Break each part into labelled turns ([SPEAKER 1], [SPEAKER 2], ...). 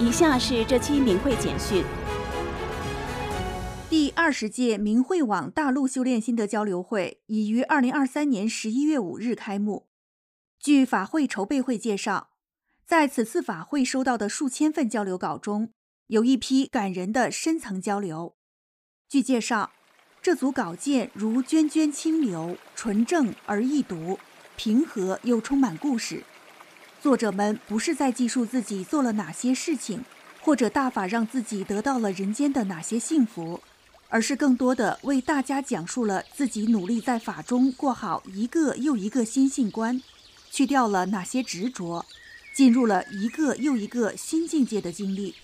[SPEAKER 1] 以下是这期明慧简讯。
[SPEAKER 2] 第二十届明慧网大陆修炼心得交流会已于二零二三年十一月五日开幕。据法会筹备会介绍，在此次法会收到的数千份交流稿中，有一批感人的深层交流。据介绍，这组稿件如涓涓清流，纯正而易读，平和又充满故事。作者们不是在记述自己做了哪些事情，或者大法让自己得到了人间的哪些幸福，而是更多的为大家讲述了自己努力在法中过好一个又一个心性关，去掉了哪些执着，进入了一个又一个新境界的经历。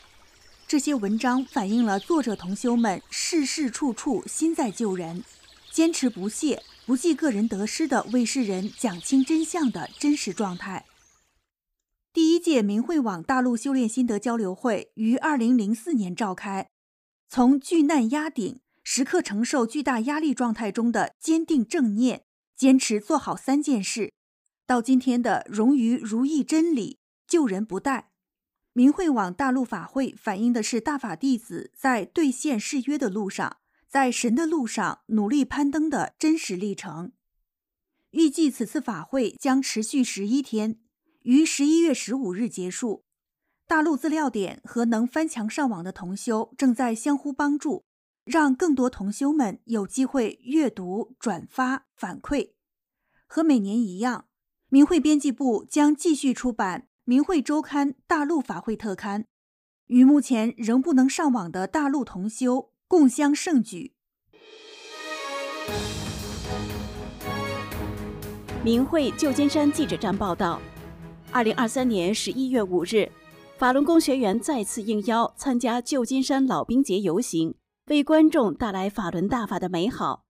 [SPEAKER 2] 这些文章反映了作者同修们事事处处心在救人，坚持不懈、不计个人得失的为世人讲清真相的真实状态。第一届明慧网大陆修炼心得交流会于二零零四年召开，从巨难压顶、时刻承受巨大压力状态中的坚定正念、坚持做好三件事，到今天的融于如意真理、救人不怠，明慧网大陆法会反映的是大法弟子在兑现誓约的路上，在神的路上努力攀登的真实历程。预计此次法会将持续十一天。于十一月十五日结束。大陆资料点和能翻墙上网的同修正在相互帮助，让更多同修们有机会阅读、转发、反馈。和每年一样，明慧编辑部将继续出版《明慧周刊》大陆法会特刊，与目前仍不能上网的大陆同修共襄盛举。
[SPEAKER 1] 明慧旧金山记者站报道。二零二三年十一月五日，法轮功学员再次应邀参加旧金山老兵节游行，为观众带来法轮大法的美好。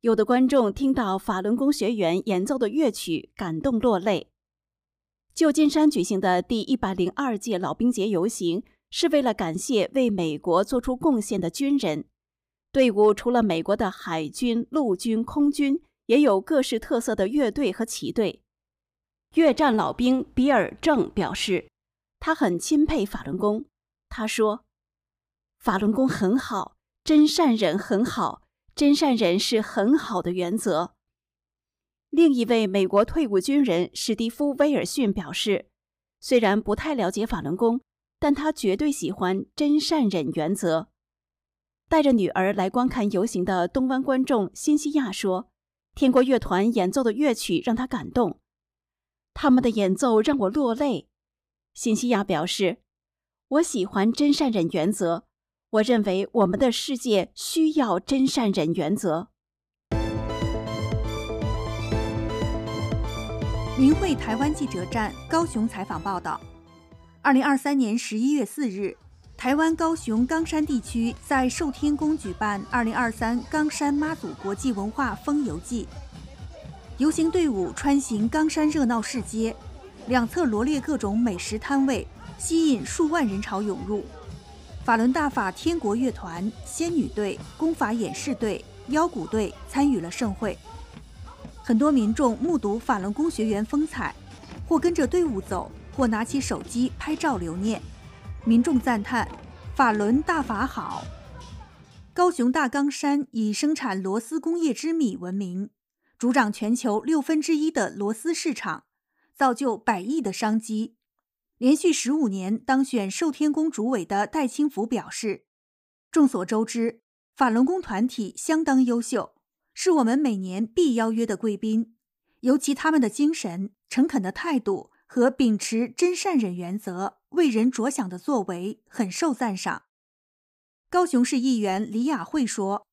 [SPEAKER 1] 有的观众听到法轮功学员演奏的乐曲，感动落泪。旧金山举行的第一百零二届老兵节游行，是为了感谢为美国做出贡献的军人。队伍除了美国的海军、陆军、空军，也有各式特色的乐队和旗队。越战老兵比尔正表示，他很钦佩法轮功。他说：“法轮功很好，真善忍很好，真善忍是很好的原则。”另一位美国退伍军人史蒂夫·威尔逊表示，虽然不太了解法轮功，但他绝对喜欢真善忍原则。带着女儿来观看游行的东湾观众辛西亚说：“天国乐团演奏的乐曲让他感动。”他们的演奏让我落泪，辛西亚表示：“我喜欢真善忍原则，我认为我们的世界需要真善忍原则。”
[SPEAKER 2] 明慧台湾记者站高雄采访报道：二零二三年十一月四日，台湾高雄冈山地区在寿天宫举办二零二三冈山妈祖国际文化风游记。游行队伍穿行冈山热闹市街，两侧罗列各种美食摊位，吸引数万人潮涌入。法轮大法天国乐团、仙女队、功法演示队、腰鼓队参与了盛会。很多民众目睹法轮功学员风采，或跟着队伍走，或拿起手机拍照留念。民众赞叹：“法轮大法好！”高雄大冈山以生产螺丝工业之米闻名。主掌全球六分之一的螺丝市场，造就百亿的商机。连续十五年当选寿天宫主委的戴清福表示：“众所周知，法轮功团体相当优秀，是我们每年必邀约的贵宾。尤其他们的精神、诚恳的态度和秉持真善忍原则、为人着想的作为，很受赞赏。”高雄市议员李雅慧说。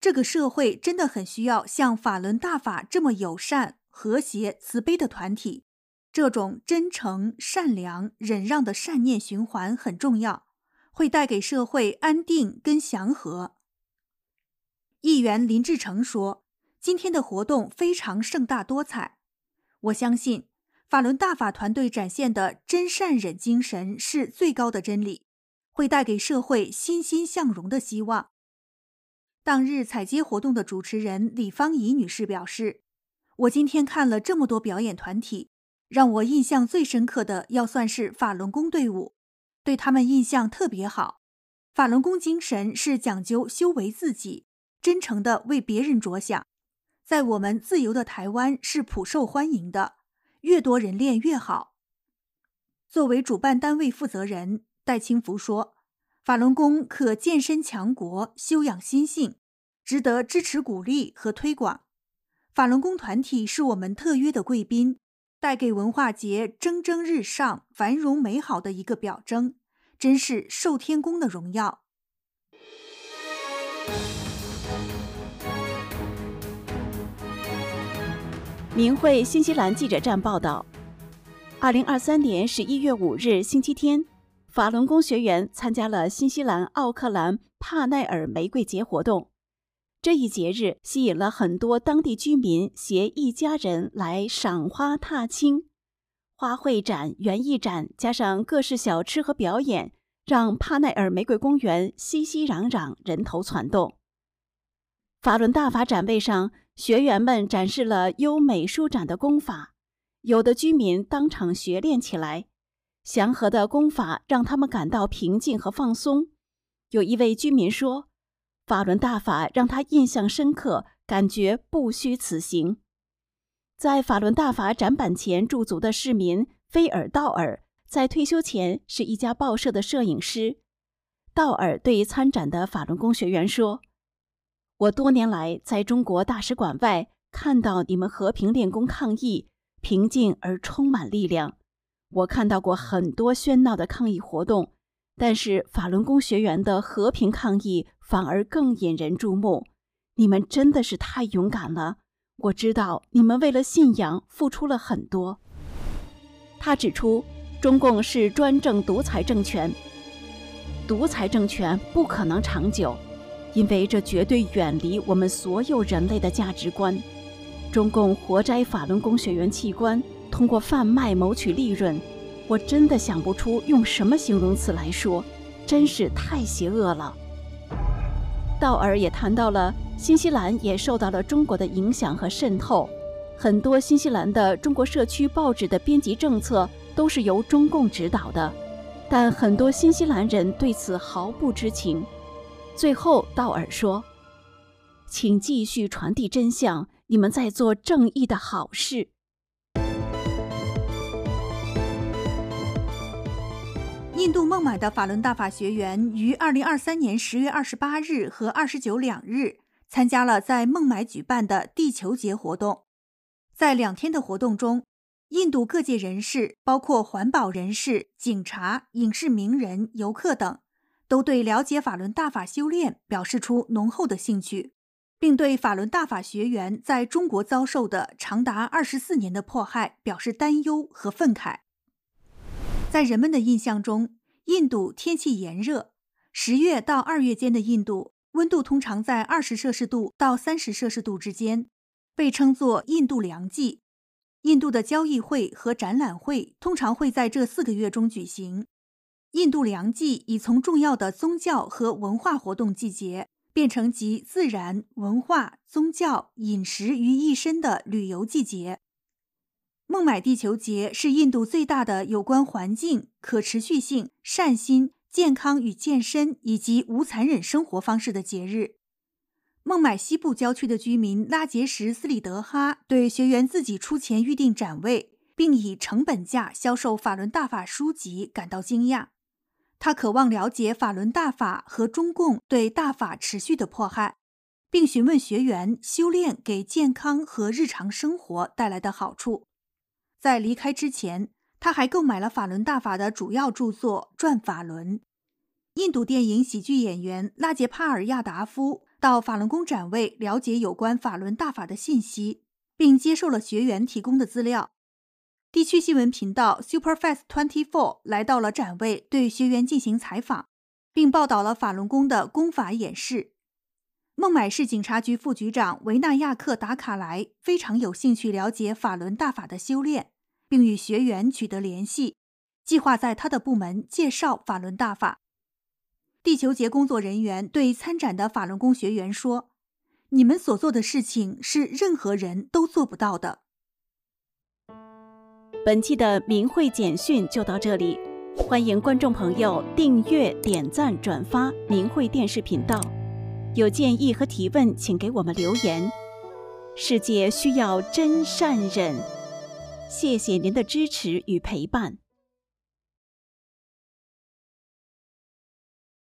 [SPEAKER 2] 这个社会真的很需要像法轮大法这么友善、和谐、慈悲的团体。这种真诚、善良、忍让的善念循环很重要，会带给社会安定跟祥和。议员林志成说：“今天的活动非常盛大多彩，我相信法轮大法团队展现的真善忍精神是最高的真理，会带给社会欣欣向荣的希望。”当日采接活动的主持人李芳怡女士表示：“我今天看了这么多表演团体，让我印象最深刻的要算是法轮功队伍。对他们印象特别好。法轮功精神是讲究修为自己，真诚的为别人着想，在我们自由的台湾是普受欢迎的，越多人练越好。作为主办单位负责人，戴清福说：“法轮功可健身强国、修养心性，值得支持、鼓励和推广。法轮功团体是我们特约的贵宾。”带给文化节蒸蒸日上、繁荣美好的一个表征，真是受天宫的荣耀。
[SPEAKER 1] 明慧新西兰记者站报道：二零二三年十一月五日星期天，法轮功学员参加了新西兰奥克兰帕奈尔玫瑰节活动。这一节日吸引了很多当地居民携一家人来赏花踏青，花卉展、园艺展，加上各式小吃和表演，让帕奈尔玫瑰公园熙熙攘攘，人头攒动。法轮大法展位上，学员们展示了优美舒展的功法，有的居民当场学练起来，祥和的功法让他们感到平静和放松。有一位居民说。法轮大法让他印象深刻，感觉不虚此行。在法轮大法展板前驻足的市民菲尔道尔，在退休前是一家报社的摄影师。道尔对参展的法轮功学员说：“我多年来在中国大使馆外看到你们和平练功抗议，平静而充满力量。我看到过很多喧闹的抗议活动。”但是法轮功学员的和平抗议反而更引人注目，你们真的是太勇敢了！我知道你们为了信仰付出了很多。他指出，中共是专政独裁政权，独裁政权不可能长久，因为这绝对远离我们所有人类的价值观。中共活摘法轮功学员器官，通过贩卖谋取利润。我真的想不出用什么形容词来说，真是太邪恶了。道尔也谈到了新西兰也受到了中国的影响和渗透，很多新西兰的中国社区报纸的编辑政策都是由中共指导的，但很多新西兰人对此毫不知情。最后，道尔说：“请继续传递真相，你们在做正义的好事。”
[SPEAKER 2] 印度孟买的法轮大法学员于二零二三年十月二十八日和二十九两日参加了在孟买举办的地球节活动。在两天的活动中，印度各界人士，包括环保人士、警察、影视名人、游客等，都对了解法轮大法修炼表示出浓厚的兴趣，并对法轮大法学员在中国遭受的长达二十四年的迫害表示担忧和愤慨。在人们的印象中，印度天气炎热。十月到二月间的印度温度通常在二十摄氏度到三十摄氏度之间，被称作“印度凉季”。印度的交易会和展览会通常会在这四个月中举行。印度凉季已从重要的宗教和文化活动季节，变成集自然、文化、宗教、饮食于一身的旅游季节。孟买地球节是印度最大的有关环境、可持续性、善心、健康与健身以及无残忍生活方式的节日。孟买西部郊区的居民拉杰什·斯里德哈对学员自己出钱预定展位，并以成本价销售法轮大法书籍感到惊讶。他渴望了解法轮大法和中共对大法持续的迫害，并询问学员修炼给健康和日常生活带来的好处。在离开之前，他还购买了法轮大法的主要著作《转法轮》。印度电影喜剧演员拉杰帕尔亚达夫到法轮功展位了解有关法轮大法的信息，并接受了学员提供的资料。地区新闻频道 Superfast Twenty Four 来到了展位，对学员进行采访，并报道了法轮功的功法演示。孟买市警察局副局长维纳亚克达卡莱非常有兴趣了解法轮大法的修炼，并与学员取得联系，计划在他的部门介绍法轮大法。地球节工作人员对参展的法轮功学员说：“你们所做的事情是任何人都做不到的。”
[SPEAKER 1] 本期的明慧简讯就到这里，欢迎观众朋友订阅、点赞、转发明慧电视频道。有建议和提问，请给我们留言。世界需要真善忍，谢谢您的支持与陪伴。